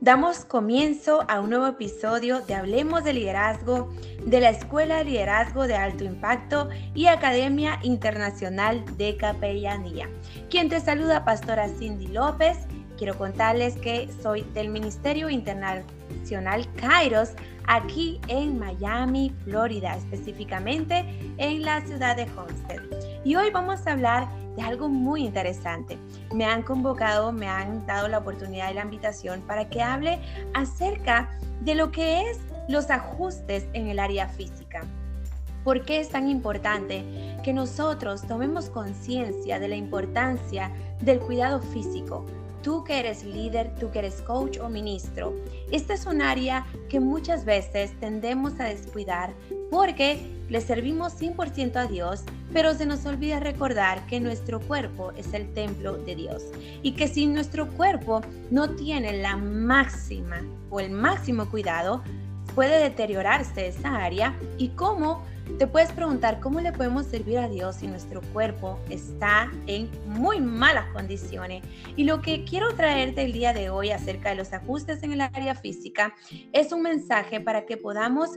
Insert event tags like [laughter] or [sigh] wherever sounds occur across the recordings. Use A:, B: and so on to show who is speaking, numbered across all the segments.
A: Damos comienzo a un nuevo episodio de Hablemos de Liderazgo de la Escuela de Liderazgo de Alto Impacto y Academia Internacional de Capellanía. Quien te saluda, Pastora Cindy López. Quiero contarles que soy del Ministerio Internacional Kairos aquí en Miami, Florida, específicamente en la ciudad de Homestead. Y hoy vamos a hablar de algo muy interesante. Me han convocado, me han dado la oportunidad y la invitación para que hable acerca de lo que es los ajustes en el área física. ¿Por qué es tan importante que nosotros tomemos conciencia de la importancia del cuidado físico? Tú que eres líder, tú que eres coach o ministro, esta es un área que muchas veces tendemos a descuidar porque le servimos 100% a Dios, pero se nos olvida recordar que nuestro cuerpo es el templo de Dios y que si nuestro cuerpo no tiene la máxima o el máximo cuidado, puede deteriorarse esa área y cómo te puedes preguntar cómo le podemos servir a Dios si nuestro cuerpo está en muy malas condiciones. Y lo que quiero traerte el día de hoy acerca de los ajustes en el área física es un mensaje para que podamos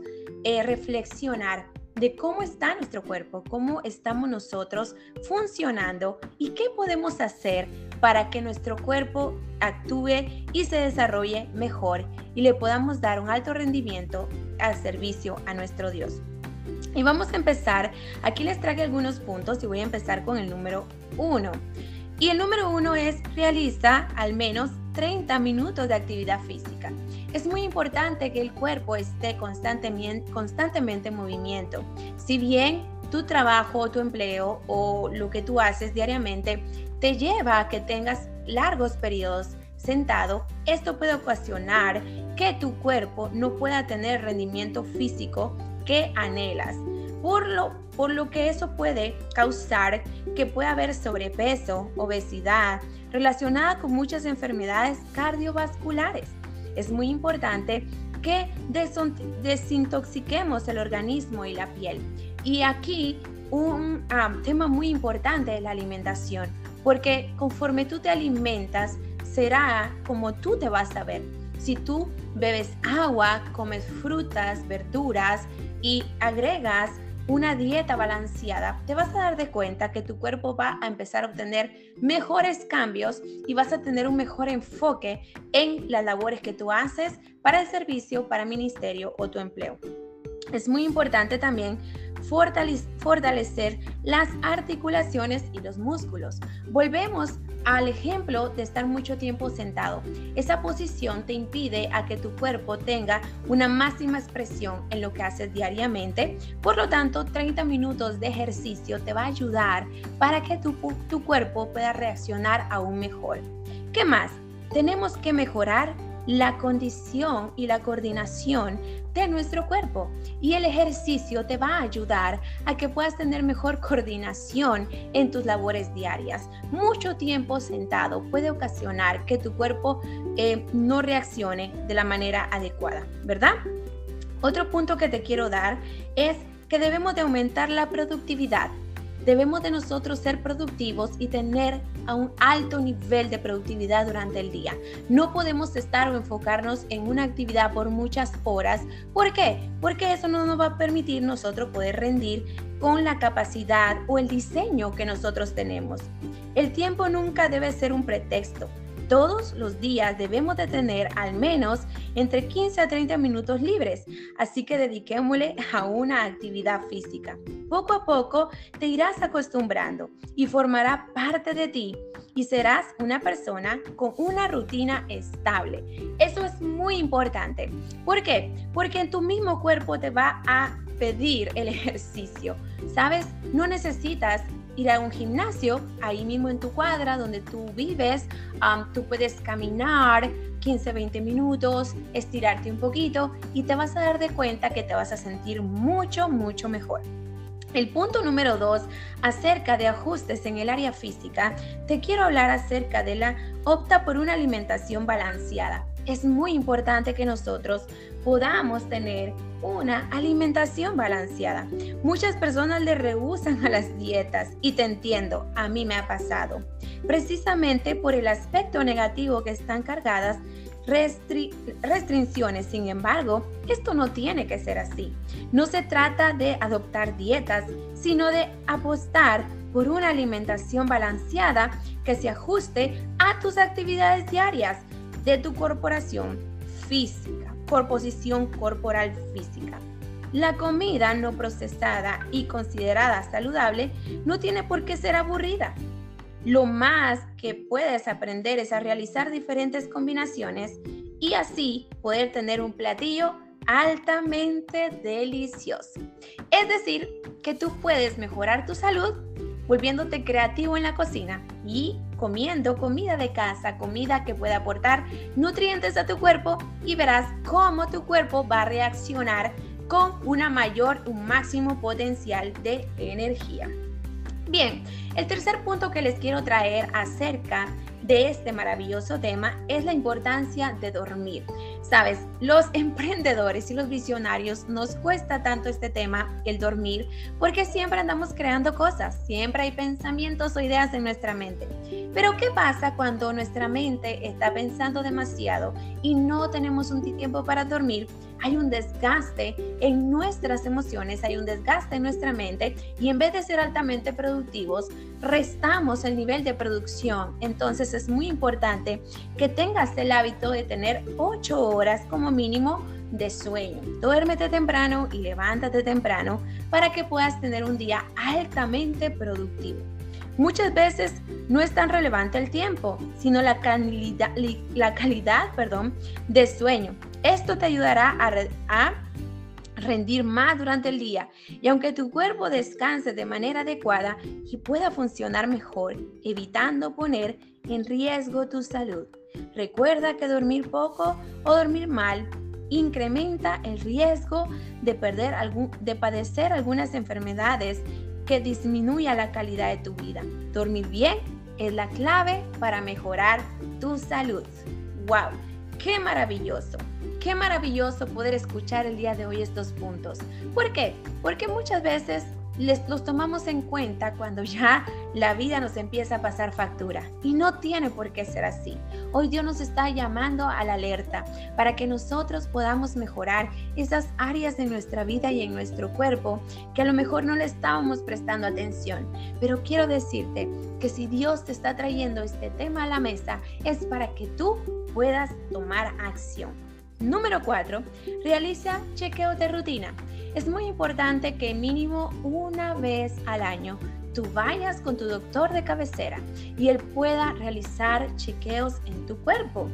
A: eh, reflexionar de cómo está nuestro cuerpo, cómo estamos nosotros funcionando y qué podemos hacer para que nuestro cuerpo actúe y se desarrolle mejor y le podamos dar un alto rendimiento al servicio a nuestro Dios. Y vamos a empezar, aquí les traje algunos puntos y voy a empezar con el número uno. Y el número uno es realiza al menos 30 minutos de actividad física. Es muy importante que el cuerpo esté constantemente, constantemente en movimiento. Si bien tu trabajo, tu empleo o lo que tú haces diariamente te lleva a que tengas largos periodos sentado, esto puede ocasionar que tu cuerpo no pueda tener rendimiento físico que anhelas. Por lo, por lo que eso puede causar que pueda haber sobrepeso, obesidad, relacionada con muchas enfermedades cardiovasculares. Es muy importante que desintoxiquemos el organismo y la piel. Y aquí un ah, tema muy importante es la alimentación, porque conforme tú te alimentas, será como tú te vas a ver. Si tú bebes agua, comes frutas, verduras, y agregas una dieta balanceada, te vas a dar de cuenta que tu cuerpo va a empezar a obtener mejores cambios y vas a tener un mejor enfoque en las labores que tú haces para el servicio, para el ministerio o tu empleo. Es muy importante también fortalecer las articulaciones y los músculos. Volvemos al ejemplo de estar mucho tiempo sentado. Esa posición te impide a que tu cuerpo tenga una máxima expresión en lo que haces diariamente. Por lo tanto, 30 minutos de ejercicio te va a ayudar para que tu, tu cuerpo pueda reaccionar aún mejor. ¿Qué más? Tenemos que mejorar la condición y la coordinación de nuestro cuerpo. Y el ejercicio te va a ayudar a que puedas tener mejor [laughs] coordinación en tus labores diarias. Mucho tiempo sentado puede ocasionar que tu cuerpo eh, no reaccione de la manera adecuada, ¿verdad? Otro punto que te quiero dar es que debemos de aumentar la productividad debemos de nosotros ser productivos y tener a un alto nivel de productividad durante el día. No podemos estar o enfocarnos en una actividad por muchas horas. ¿Por qué? Porque eso no nos va a permitir nosotros poder rendir con la capacidad o el diseño que nosotros tenemos. El tiempo nunca debe ser un pretexto. Todos los días debemos de tener al menos entre 15 a 30 minutos libres, así que dediquémosle a una actividad física. poco a poco te irás acostumbrando y formará parte de ti y serás una persona con una rutina estable. Eso es muy importante. ¿Por qué? Porque en tu mismo cuerpo te va a pedir el [laughs] ejercicio. ¿Sabes? No necesitas ir a un gimnasio, ahí mismo en tu cuadra donde tú vives, tú puedes caminar 15, 20 minutos, estirarte un poquito y te vas a dar de cuenta que te vas a sentir mucho, mucho mejor. El punto número dos, acerca de ajustes en el área física, te quiero hablar acerca de la opta por una alimentación balanceada. Es muy importante que nosotros podamos tener una alimentación balanceada. Muchas personas le rehusan a las dietas y te entiendo, a mí me ha pasado, precisamente por el aspecto negativo que están cargadas restricciones. Sin embargo, esto no tiene que ser así. No se trata de adoptar dietas, sino de apostar por una alimentación balanceada que se ajuste a tus actividades diarias de tu corporación física, por posición corporal física. La comida no procesada y considerada saludable no tiene por qué ser aburrida. Lo más que puedes aprender es a realizar diferentes combinaciones y así poder tener un platillo altamente delicioso. Es decir, que tú puedes mejorar tu salud volviéndote creativo en la cocina y comiendo comida de casa, comida que pueda aportar nutrientes a tu cuerpo y verás cómo tu cuerpo va a reaccionar con una mayor, un máximo potencial de energía. Bien, el tercer punto que les quiero traer acerca de este maravilloso tema es la importancia de dormir. Sabes, los [laughs] emprendedores y los visionarios nos cuesta tanto este tema, el dormir, porque siempre andamos creando cosas, siempre hay pensamientos o ideas en nuestra mente. Pero ¿qué pasa cuando nuestra mente está pensando demasiado y no tenemos un tiempo para dormir? hay un desgaste en nuestras emociones, hay un desgaste en nuestra mente y en vez de ser altamente productivos, restamos el nivel de producción. Entonces es muy importante que tengas el hábito de tener 8 horas como mínimo de sueño. Duérmete temprano y levántate temprano para que puedas tener un día altamente productivo. Muchas veces no es tan relevante el tiempo, sino la calidad, la calidad perdón, de sueño. Esto te ayudará a, rendir más durante el día y aunque tu cuerpo descanse de manera adecuada y pueda funcionar mejor, evitando poner en riesgo tu salud. Recuerda que dormir poco o dormir mal incrementa el riesgo de, perder algún, de padecer algunas enfermedades que disminuya la calidad de tu vida. Dormir bien es la clave para mejorar tu salud. ¡Wow! ¡Qué maravilloso! Qué maravilloso poder escuchar el día de hoy estos puntos. ¿Por qué? Porque muchas veces les, los tomamos en cuenta cuando ya la vida nos empieza a pasar factura. Y no tiene por qué ser así. Hoy Dios nos está llamando a la alerta para que nosotros podamos mejorar esas áreas de nuestra vida y en nuestro cuerpo que a lo mejor no le estábamos prestando atención. Pero quiero decirte que si Dios te está trayendo este tema a la mesa es para que tú puedas tomar acción. Número 4. Realiza chequeos de rutina. Es muy importante que mínimo una vez al año tú vayas con tu doctor de cabecera y él pueda realizar chequeos en tu cuerpo.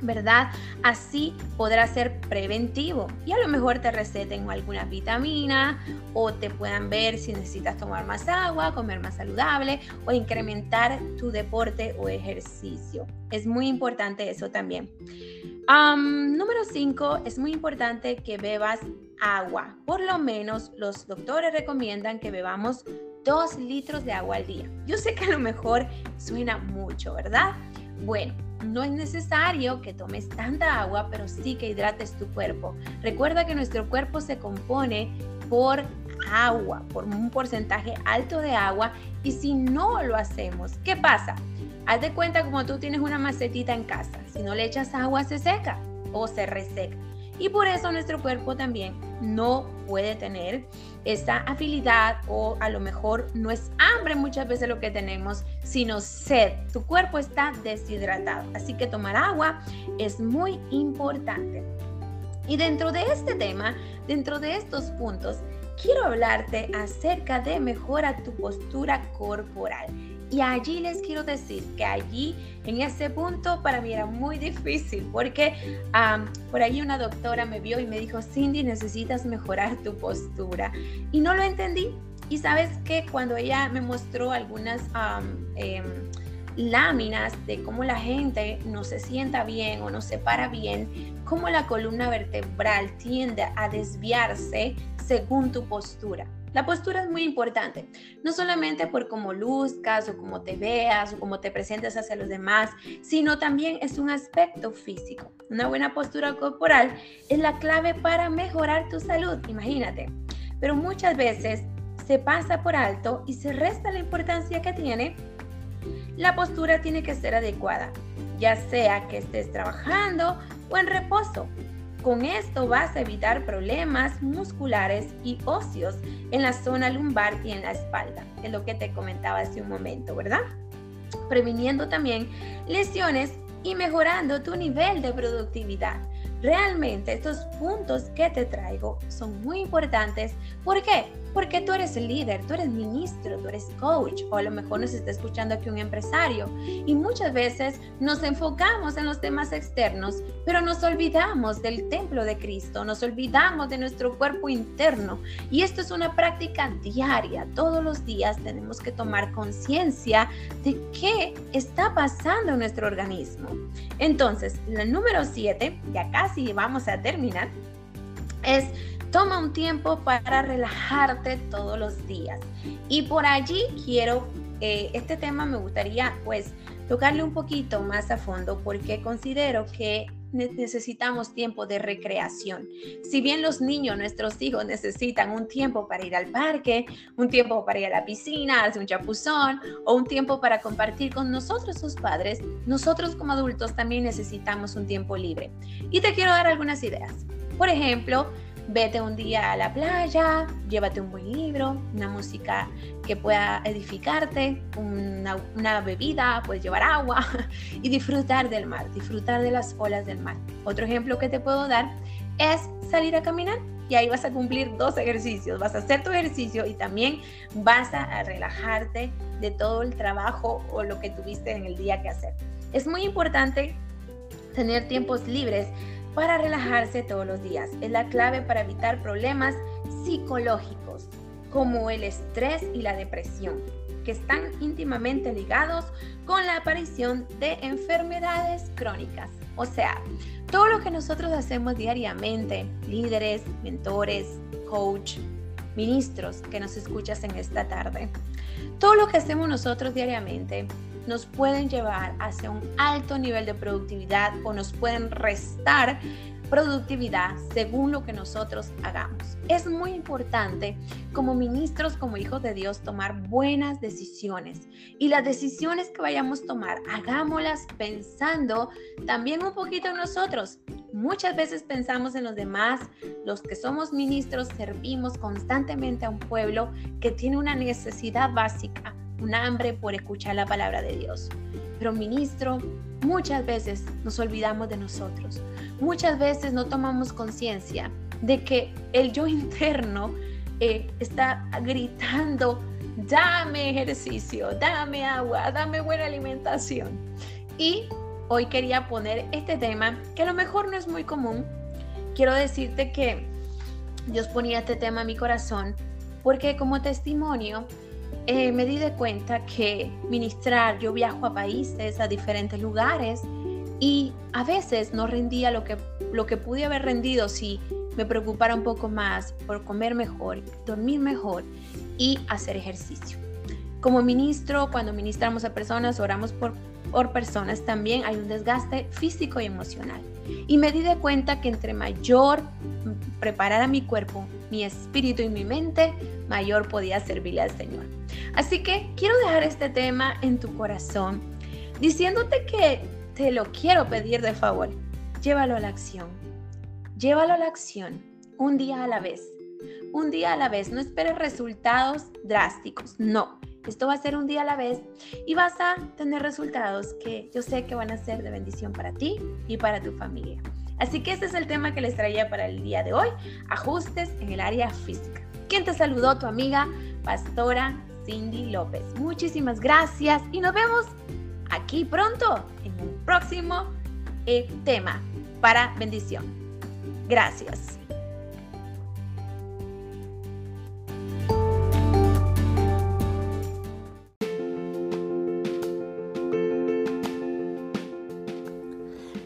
A: ¿verdad? Así podrá ser preventivo y a lo mejor te receten alguna vitamina o te puedan ver si necesitas tomar más agua, comer más saludable o incrementar tu deporte o ejercicio. Es muy importante eso también número 5, es muy importante que bebas agua. Por lo menos los doctores recomiendan que bebamos 2 litros de agua al día. Yo sé que a lo mejor suena mucho, ¿verdad? Bueno, no es necesario que tomes tanta agua, pero sí que hidrates tu cuerpo. Recuerda que nuestro cuerpo se compone por agua, por un porcentaje alto de agua, y si no lo hacemos, ¿qué pasa? Haz de cuenta como tú tienes una macetita en casa. Si no le echas agua se seca o se reseca. Y por eso nuestro cuerpo también no puede tener esa habilidad o a lo mejor no es hambre muchas veces lo que tenemos, sino sed. Tu cuerpo está deshidratado. Así que tomar agua es muy importante. Y dentro de este tema, dentro de estos puntos, quiero hablarte acerca de mejora tu postura corporal. Y allí les quiero decir que allí, en ese punto, para mí era muy difícil, porque por ahí una doctora me vio y me dijo, Cindy, necesitas mejorar tu postura. Y no lo entendí. Y sabes que cuando ella me mostró algunas em, láminas de cómo la gente no se sienta bien o no se para bien, cómo la columna vertebral tiende a desviarse según tu postura. La postura es muy importante, no solamente por cómo luzcas o cómo te veas o cómo te presentes hacia los demás, sino también es un aspecto físico. Una buena postura corporal es la clave para mejorar tu salud, imagínate. Pero muchas veces se pasa por alto y se resta la importancia que tiene. La postura tiene que ser adecuada, ya sea que estés trabajando o en reposo. Con esto vas a evitar problemas musculares y óseos en la zona lumbar y en la espalda, es lo que te comentaba hace un momento, ¿verdad? Previniendo también lesiones y mejorando tu nivel de productividad. Realmente estos puntos que te traigo son muy importantes. ¿Por qué? Porque tú eres el líder, tú eres ministro, tú eres coach o a lo mejor nos está escuchando aquí un empresario. Y muchas veces nos enfocamos en los temas externos, pero nos olvidamos del templo de Cristo, nos olvidamos de nuestro cuerpo interno. Y esto es una práctica diaria. Todos los días tenemos que tomar conciencia de qué está pasando en nuestro organismo. Entonces, la número 7, ya casi vamos a terminar, es Toma un tiempo para relajarte todos los días. Y por allí quiero, eh, este tema me gustaría pues tocarle un poquito más a fondo porque considero que necesitamos tiempo de recreación. Si bien los niños, nuestros hijos necesitan un tiempo para ir al parque, un tiempo para ir a la piscina, hacer un chapuzón o un tiempo para compartir con nosotros sus padres, nosotros como adultos también necesitamos un tiempo libre. Y te quiero dar algunas ideas. Por ejemplo, Vete un día a la playa, llévate un buen libro, una música que pueda edificarte, una, bebida, puedes llevar agua [laughs] y disfrutar del mar, disfrutar de las olas del mar. Otro ejemplo que te puedo dar es salir a caminar y ahí vas a cumplir dos ejercicios. Vas a hacer tu ejercicio y también vas a relajarte de todo el trabajo o lo que tuviste en el día que hacer. Es muy importante tener tiempos libres para relajarse todos los días. Es la clave para evitar problemas psicológicos como el estrés y la depresión, que están íntimamente ligados con la aparición de enfermedades crónicas. O sea, todo lo que nosotros hacemos diariamente, líderes, mentores, coach, ministros que nos escuchas en esta tarde, todo lo que hacemos nosotros diariamente nos pueden llevar hacia un alto nivel de productividad o nos pueden restar productividad según lo que nosotros hagamos. Es muy importante como ministros, como hijos de Dios, tomar buenas decisiones. Y las decisiones que vayamos a tomar, hagámoslas pensando también un poquito en nosotros. Muchas veces pensamos en los demás, los que somos ministros servimos constantemente a un pueblo que tiene una necesidad básica un hambre por escuchar la palabra de Dios. Pero ministro, muchas veces nos olvidamos de nosotros. Muchas veces no tomamos conciencia de que el yo interno eh, está gritando, dame ejercicio, dame agua, dame buena alimentación. Y hoy quería poner este tema, que a lo mejor no es muy común. Quiero decirte que Dios ponía este tema en mi corazón porque como testimonio eh, me di de cuenta que ministrar, yo viajo a países, a diferentes lugares y a veces no rendía lo que, lo que pude haber rendido si me preocupara un poco más por comer mejor, dormir mejor y hacer ejercicio. Como ministro, cuando ministramos a personas, oramos por, por personas, también hay un desgaste físico y emocional. Y me di de cuenta que entre mayor preparara mi cuerpo, mi espíritu y mi mente, mayor podía servirle al Señor. Así que quiero dejar este tema en tu corazón, diciéndote que te lo quiero pedir de favor. Llévalo a la acción. Llévalo a la acción, un día a la vez. Un día a la vez. No esperes resultados drásticos. No. Esto va a ser un día a la vez y vas a tener resultados que yo sé que van a ser de bendición para ti y para tu familia. Así que este es el tema que les traía para el día de hoy, ajustes en el área física. Quien te saludó tu amiga, Pastora Cindy López. Muchísimas gracias y nos vemos aquí pronto en un próximo eh, tema para bendición. Gracias.